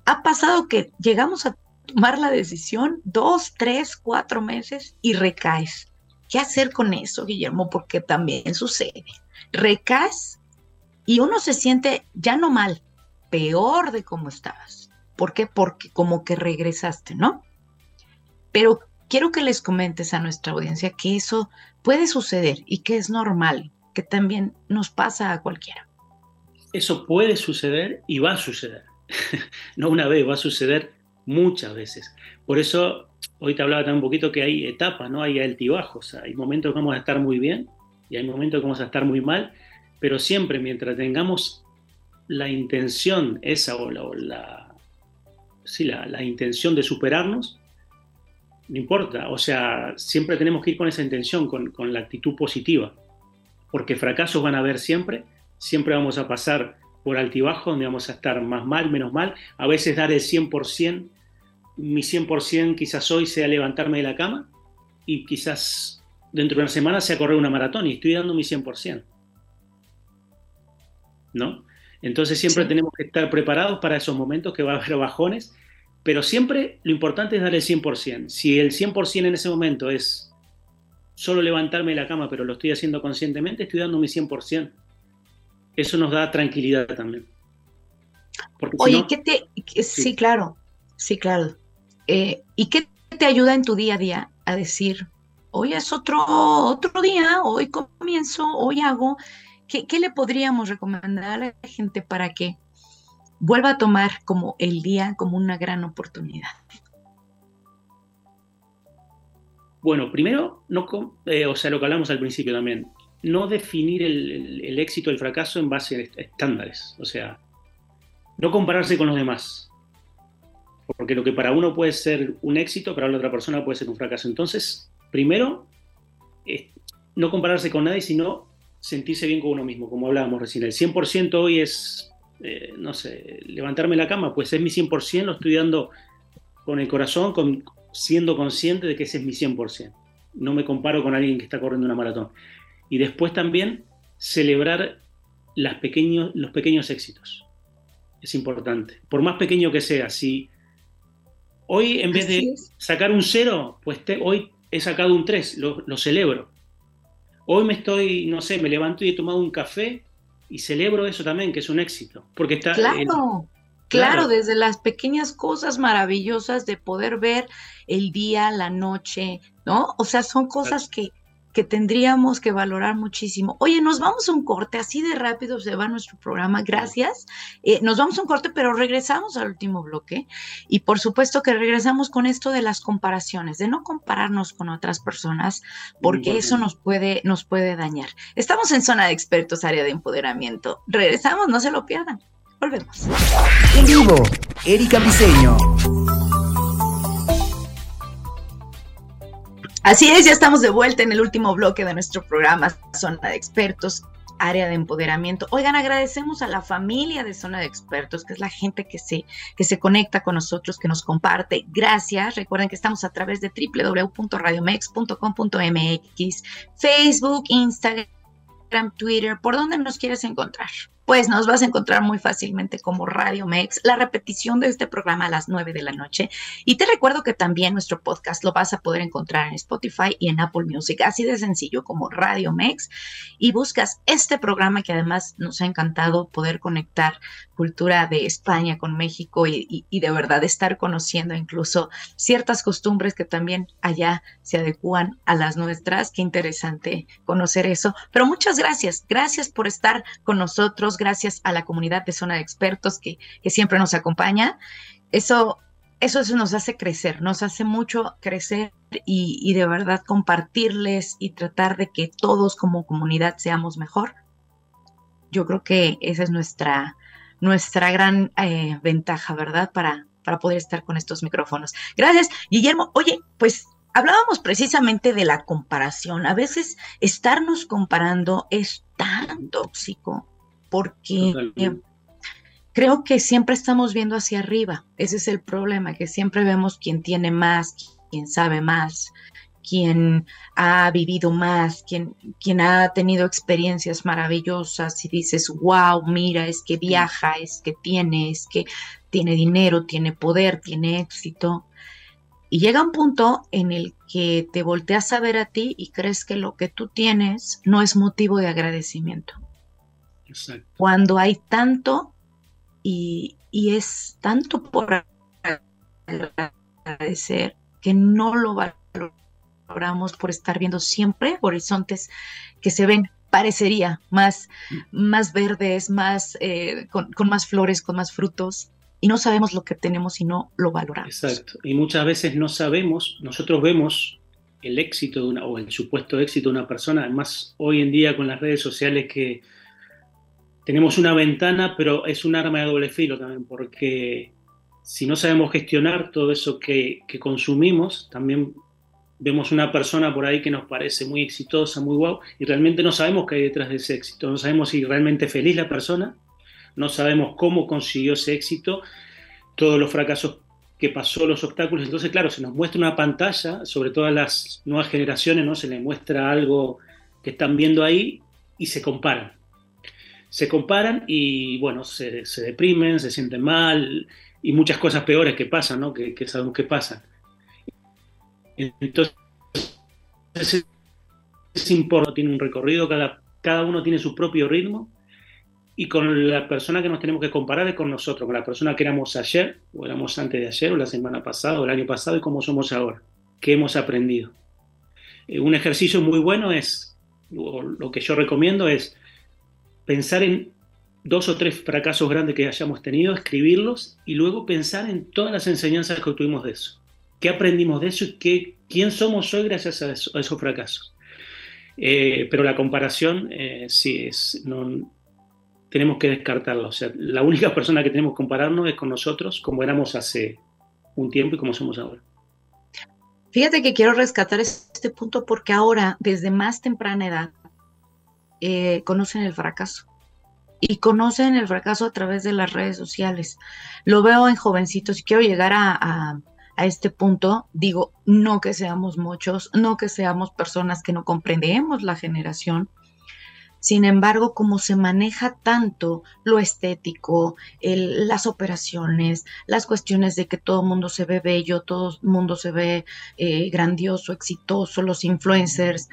Ha pasado que llegamos a tomar la decisión dos, tres, cuatro meses y recaes. ¿Qué hacer con eso, Guillermo? Porque también sucede. Recaes y uno se siente ya no mal, peor de cómo estabas. ¿Por qué? Porque como que regresaste, ¿no? Pero quiero que les comentes a nuestra audiencia que eso puede suceder y que es normal, que también nos pasa a cualquiera. Eso puede suceder y va a suceder. no una vez, va a suceder muchas veces. Por eso hoy te hablaba también un poquito que hay etapas, ¿no? Hay altibajos, hay momentos que vamos a estar muy bien y hay momentos que vamos a estar muy mal, pero siempre mientras tengamos la intención esa o la, sí, la, intención de superarnos, no importa, o sea, siempre tenemos que ir con esa intención, con, con la actitud positiva, porque fracasos van a haber siempre, siempre vamos a pasar por altibajo, donde vamos a estar más mal, menos mal, a veces dar el 100%, mi 100% quizás hoy sea levantarme de la cama y quizás dentro de una semana sea correr una maratón y estoy dando mi 100%. ¿No? Entonces siempre tenemos que estar preparados para esos momentos que va a haber bajones, pero siempre lo importante es dar el 100%. Si el 100% en ese momento es solo levantarme de la cama, pero lo estoy haciendo conscientemente, estoy dando mi 100%. Eso nos da tranquilidad también. Oye, ¿qué te...? Sí. claro, sí, claro. Eh, ¿Y qué te ayuda en tu día a día a decir, hoy es otro, otro día, hoy comienzo, hoy hago? ¿Qué, le podríamos recomendar a la gente para que vuelva a tomar como el día como una gran oportunidad? Bueno, primero, no, eh, o sea, lo que hablamos al principio también, no definir el, éxito el fracaso en base a estándares, o sea, no compararse con los demás, porque lo que para uno puede ser un éxito, para la otra persona puede ser un fracaso. Entonces, primero, no compararse con nadie, sino sentirse bien con uno mismo, como hablábamos recién. El 100% hoy es, eh, no sé, levantarme la cama, pues es mi 100%, lo estoy dando con el corazón, con, siendo consciente de que ese es mi 100%. No me comparo con alguien que está corriendo una maratón. Y después también celebrar las pequeños, los pequeños éxitos. Es importante. Por más pequeño que sea, si hoy en vez de sacar un cero, pues hoy he sacado un 3, lo, lo celebro Hoy me estoy, no sé, me levanto y he tomado un café y celebro eso también, que es un éxito. Porque está. Claro. Claro, desde las pequeñas cosas maravillosas de poder ver el día, la noche, ¿no? O sea, son cosas que, que tendríamos que valorar muchísimo. Oye, nos vamos a un corte, así de rápido se va nuestro programa, gracias. Eh, nos vamos a un corte, pero regresamos al último bloque y por supuesto que regresamos con esto de las comparaciones, de no compararnos con otras personas, porque eso nos puede, nos puede dañar. Estamos en zona de expertos, área de empoderamiento. Regresamos, no se lo pierdan. Volvemos. En vivo, Erika Piseño. Así es, ya estamos de vuelta en el último bloque de nuestro programa Zona de Expertos, área de empoderamiento. Oigan, agradecemos a la familia de Zona de Expertos, que es la gente que se, que se conecta con nosotros, que nos comparte. Gracias. Recuerden que estamos a través de www.radiomex.com.mx, Facebook, Instagram, Twitter, por donde nos quieres encontrar pues nos vas a encontrar muy fácilmente como Radio Mex, la repetición de este programa a las 9 de la noche. Y te recuerdo que también nuestro podcast lo vas a poder encontrar en Spotify y en Apple Music, así de sencillo como Radio Mex. Y buscas este programa que además nos ha encantado poder conectar cultura de España con México y, de verdad estar conociendo incluso ciertas costumbres que también allá se adecúan a las nuestras. Qué interesante conocer eso. Pero muchas gracias, gracias por estar con nosotros gracias a la comunidad de Zona de Expertos que, siempre nos acompaña. Eso, eso, nos hace crecer, nos hace mucho crecer y, de verdad compartirles y tratar de que todos como comunidad seamos mejor. Yo creo que esa es nuestra, nuestra gran eh, ventaja, ¿verdad? Para, para poder estar con estos micrófonos. Gracias, Guillermo. Oye, pues hablábamos precisamente de la comparación. A veces estarnos comparando es tan tóxico, porque creo que siempre estamos viendo hacia arriba. Ese es el problema, que siempre vemos quién tiene más, quién sabe más, quién ha vivido más, quién, quién ha tenido experiencias maravillosas y dices, wow, mira, es que viaja, es que tiene, es que tiene dinero, tiene poder, tiene éxito. Y llega un punto en el que te volteas a ver a ti y crees que lo que tú tienes no es motivo de agradecimiento. Cuando hay tanto y, es tanto por agradecer que no lo valoramos por estar viendo siempre horizontes que se ven parecería más, más verdes, más, eh, con, más flores, con más frutos, y no sabemos lo que tenemos y no lo valoramos. Exacto, y muchas veces no sabemos, nosotros vemos el éxito de una, o el supuesto éxito de una persona, además hoy en día con las redes sociales que tenemos una ventana, pero es un arma de doble filo también, porque si no sabemos gestionar todo eso que, que consumimos, también vemos una persona por ahí que nos parece muy exitosa, muy guau, y realmente no sabemos qué hay detrás de ese éxito, no sabemos si realmente feliz la persona, no sabemos cómo consiguió ese éxito, todos los fracasos que pasó, los obstáculos, entonces claro, se nos muestra una pantalla, sobre todo a las nuevas generaciones, ¿no? Se les muestra algo que están viendo ahí y se comparan. Se comparan y bueno, se, deprimen, se sienten mal y muchas cosas peores que pasan, ¿no? Que, que sabemos que pasan. Entonces, es importante, tiene un recorrido, cada, cada uno tiene su propio ritmo y con la persona que nos tenemos que comparar es con nosotros, con la persona que éramos ayer, o éramos antes de ayer, o la semana pasada, o el año pasado, y cómo somos ahora, qué hemos aprendido. Eh, un ejercicio muy bueno es, lo que yo recomiendo es pensar en dos o tres fracasos grandes que hayamos tenido, escribirlos y luego pensar en todas las enseñanzas que obtuvimos de eso qué aprendimos de eso y qué, quién somos hoy gracias a, esos fracasos. Eh, pero la comparación, eh, sí, es, no, tenemos que descartarla. O sea, la única persona que tenemos que compararnos es con nosotros, como éramos hace un tiempo y como somos ahora. Fíjate que quiero rescatar este punto porque ahora, desde más temprana edad, eh, conocen el fracaso. Y conocen el fracaso a través de las redes sociales. Lo veo en jovencitos y quiero llegar a a este punto, digo, no que seamos muchos, no que seamos personas que no comprendemos la generación. Sin embargo, como se maneja tanto lo estético, las operaciones, las cuestiones de que todo el mundo se ve bello, todo el mundo se ve eh, grandioso, exitoso, los influencers,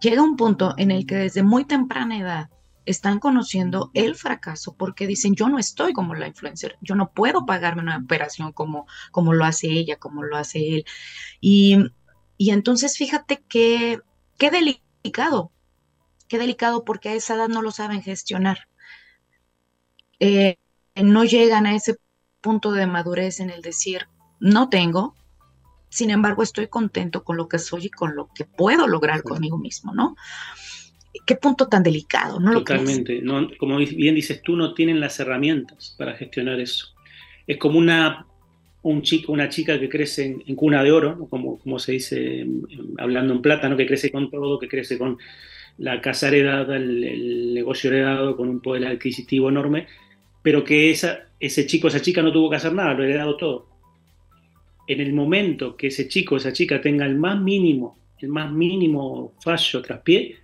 llega un punto en el que desde muy temprana edad están conociendo el fracaso porque dicen, yo no estoy como la influencer, yo no puedo pagarme una operación como, como lo hace ella, como lo hace él. Y, entonces fíjate que, qué delicado, qué delicado porque a esa edad no lo saben gestionar. Eh, no llegan a ese punto de madurez en el decir, no tengo, sin embargo estoy contento con lo que soy y con lo que puedo lograr conmigo mismo, ¿no? Qué punto tan delicado, ¿no? Totalmente. No, como bien dices tú, no tienen las herramientas para gestionar eso. Es como una, un chico, una chica que crece en, cuna de oro, como, como se dice hablando en plata, ¿no? que crece con todo, que crece con la casa heredada, el, negocio heredado, con un poder adquisitivo enorme, pero que esa, ese chico, esa chica no tuvo que hacer nada, lo heredado todo. En el momento que ese chico, esa chica tenga el más mínimo, el más mínimo fallo tras pie,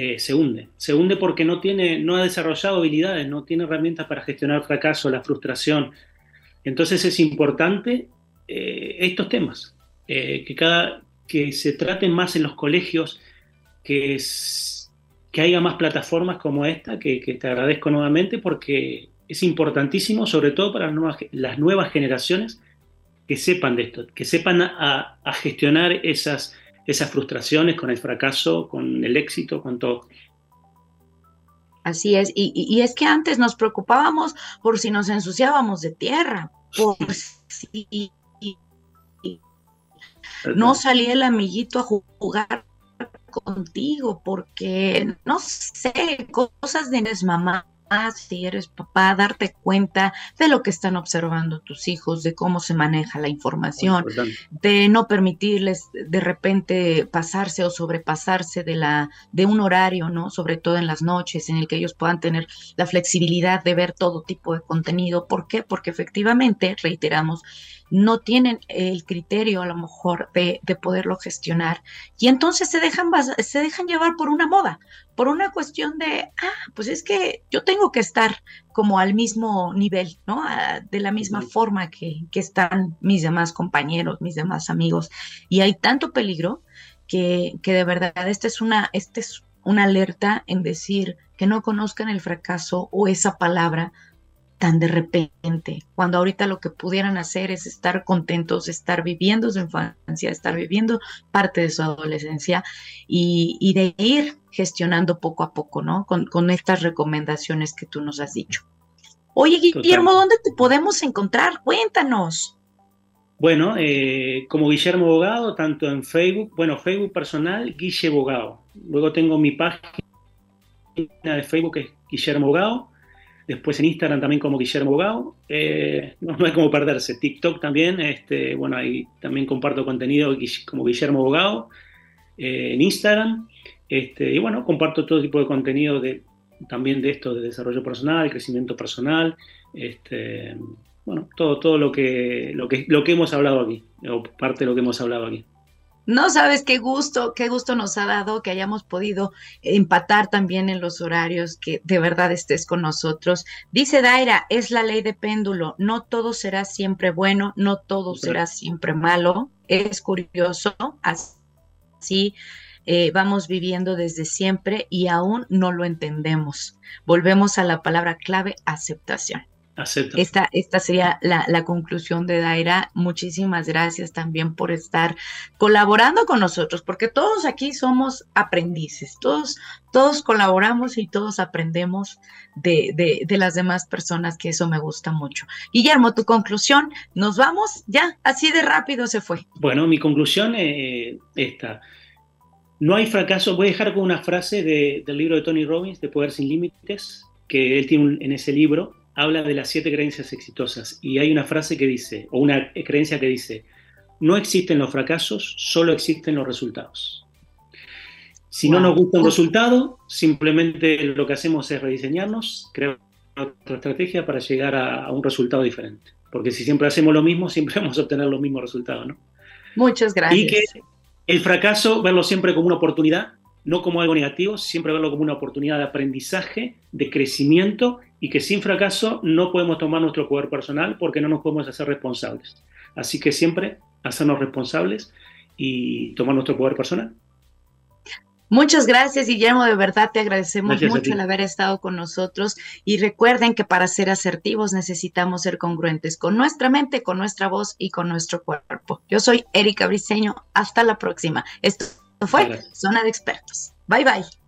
eh, se hunde. Se hunde porque no, tiene, no ha desarrollado habilidades, no tiene herramientas para gestionar el fracaso, la frustración. Entonces es importante eh, estos temas, eh, que, cada, que se traten más en los colegios, que, que haya más plataformas como esta, que, te agradezco nuevamente porque es importantísimo, sobre todo para las nuevas, las nuevas generaciones, que sepan de esto, que sepan a gestionar esas esas frustraciones con el fracaso, con el éxito, con todo. Así es, y, es que antes nos preocupábamos por si nos ensuciábamos de tierra, por si no salía el amiguito a jugar contigo, porque no sé, cosas de mamá si eres papá, darte cuenta de lo que están observando tus hijos, de cómo se maneja la información, de no permitirles de repente pasarse o sobrepasarse de la de un horario, ¿no? Sobre todo en las noches en el que ellos puedan tener la flexibilidad de ver todo tipo de contenido. ¿Por qué? Porque efectivamente, reiteramos, no tienen el criterio a lo mejor de, poderlo gestionar y entonces se dejan, se dejan llevar por una moda, por una cuestión de, ah, pues es que yo tengo que estar como al mismo nivel, ¿no? de la misma forma que, que, están mis demás compañeros, mis demás amigos. Y hay tanto peligro que, que de verdad esta es una, esta es una alerta en decir que no conozcan el fracaso o esa palabra tan de repente, cuando ahorita lo que pudieran hacer es estar contentos, estar viviendo su infancia, estar viviendo parte de su adolescencia y, de ir gestionando poco a poco, ¿no? Con, estas recomendaciones que tú nos has dicho. Oye, Guillermo, ¿dónde te podemos encontrar? Cuéntanos. Bueno, eh, como Guillermo Bogado, tanto en Facebook, bueno, Facebook personal, Guille Bogado. Luego tengo mi página de Facebook que es Guillermo Bogado Después en Instagram también como Guillermo Bogao. Eh, no, hay como perderse. TikTok también. Este, bueno, ahí también comparto contenido como Guillermo Bogao. Eh, en Instagram. Este, y bueno, comparto todo tipo de contenido de, también de esto, de desarrollo personal, crecimiento personal. Este, bueno, todo, todo lo que, lo que, lo que hemos hablado aquí, o parte de lo que hemos hablado aquí. No sabes qué gusto, qué gusto nos ha dado que hayamos podido empatar también en los horarios, que de verdad estés con nosotros. Dice Daira, es la ley de péndulo, no todo será siempre bueno, no todo será siempre malo. Es curioso, así eh, vamos viviendo desde siempre y aún no lo entendemos. Volvemos a la palabra clave, aceptación. Esta, esta sería la, conclusión de Daira. Muchísimas gracias también por estar colaborando con nosotros, porque todos aquí somos aprendices, todos, todos colaboramos y todos aprendemos de, las demás personas, que eso me gusta mucho. Guillermo, tu conclusión, nos vamos ya, así de rápido se fue. Bueno, mi conclusión es esta. No hay fracaso, voy a dejar con una frase del libro de Tony Robbins, de Poder sin Límites, que él tiene en ese libro, habla de las siete creencias exitosas y hay una frase que dice, o una creencia que dice, no existen los fracasos, solo existen los resultados. Si no nos gusta un resultado, simplemente lo que hacemos es rediseñarnos, crear otra estrategia para llegar a, un resultado diferente. Porque si siempre hacemos lo mismo, siempre vamos a obtener los mismos resultados, ¿no? Muchas gracias. Y que el fracaso, verlo siempre como una oportunidad, no como algo negativo, siempre verlo como una oportunidad de aprendizaje, de crecimiento y que sin fracaso no podemos tomar nuestro poder personal porque no nos podemos hacer responsables. Así que siempre hacernos responsables y tomar nuestro poder personal. Muchas gracias, Guillermo. De verdad te agradecemos mucho el haber estado con nosotros. Y recuerden que para ser asertivos necesitamos ser congruentes con nuestra mente, con nuestra voz y con nuestro cuerpo. Yo soy Erika Briseño. Hasta la próxima. Esto fue Zona de Expertos. Bye bye.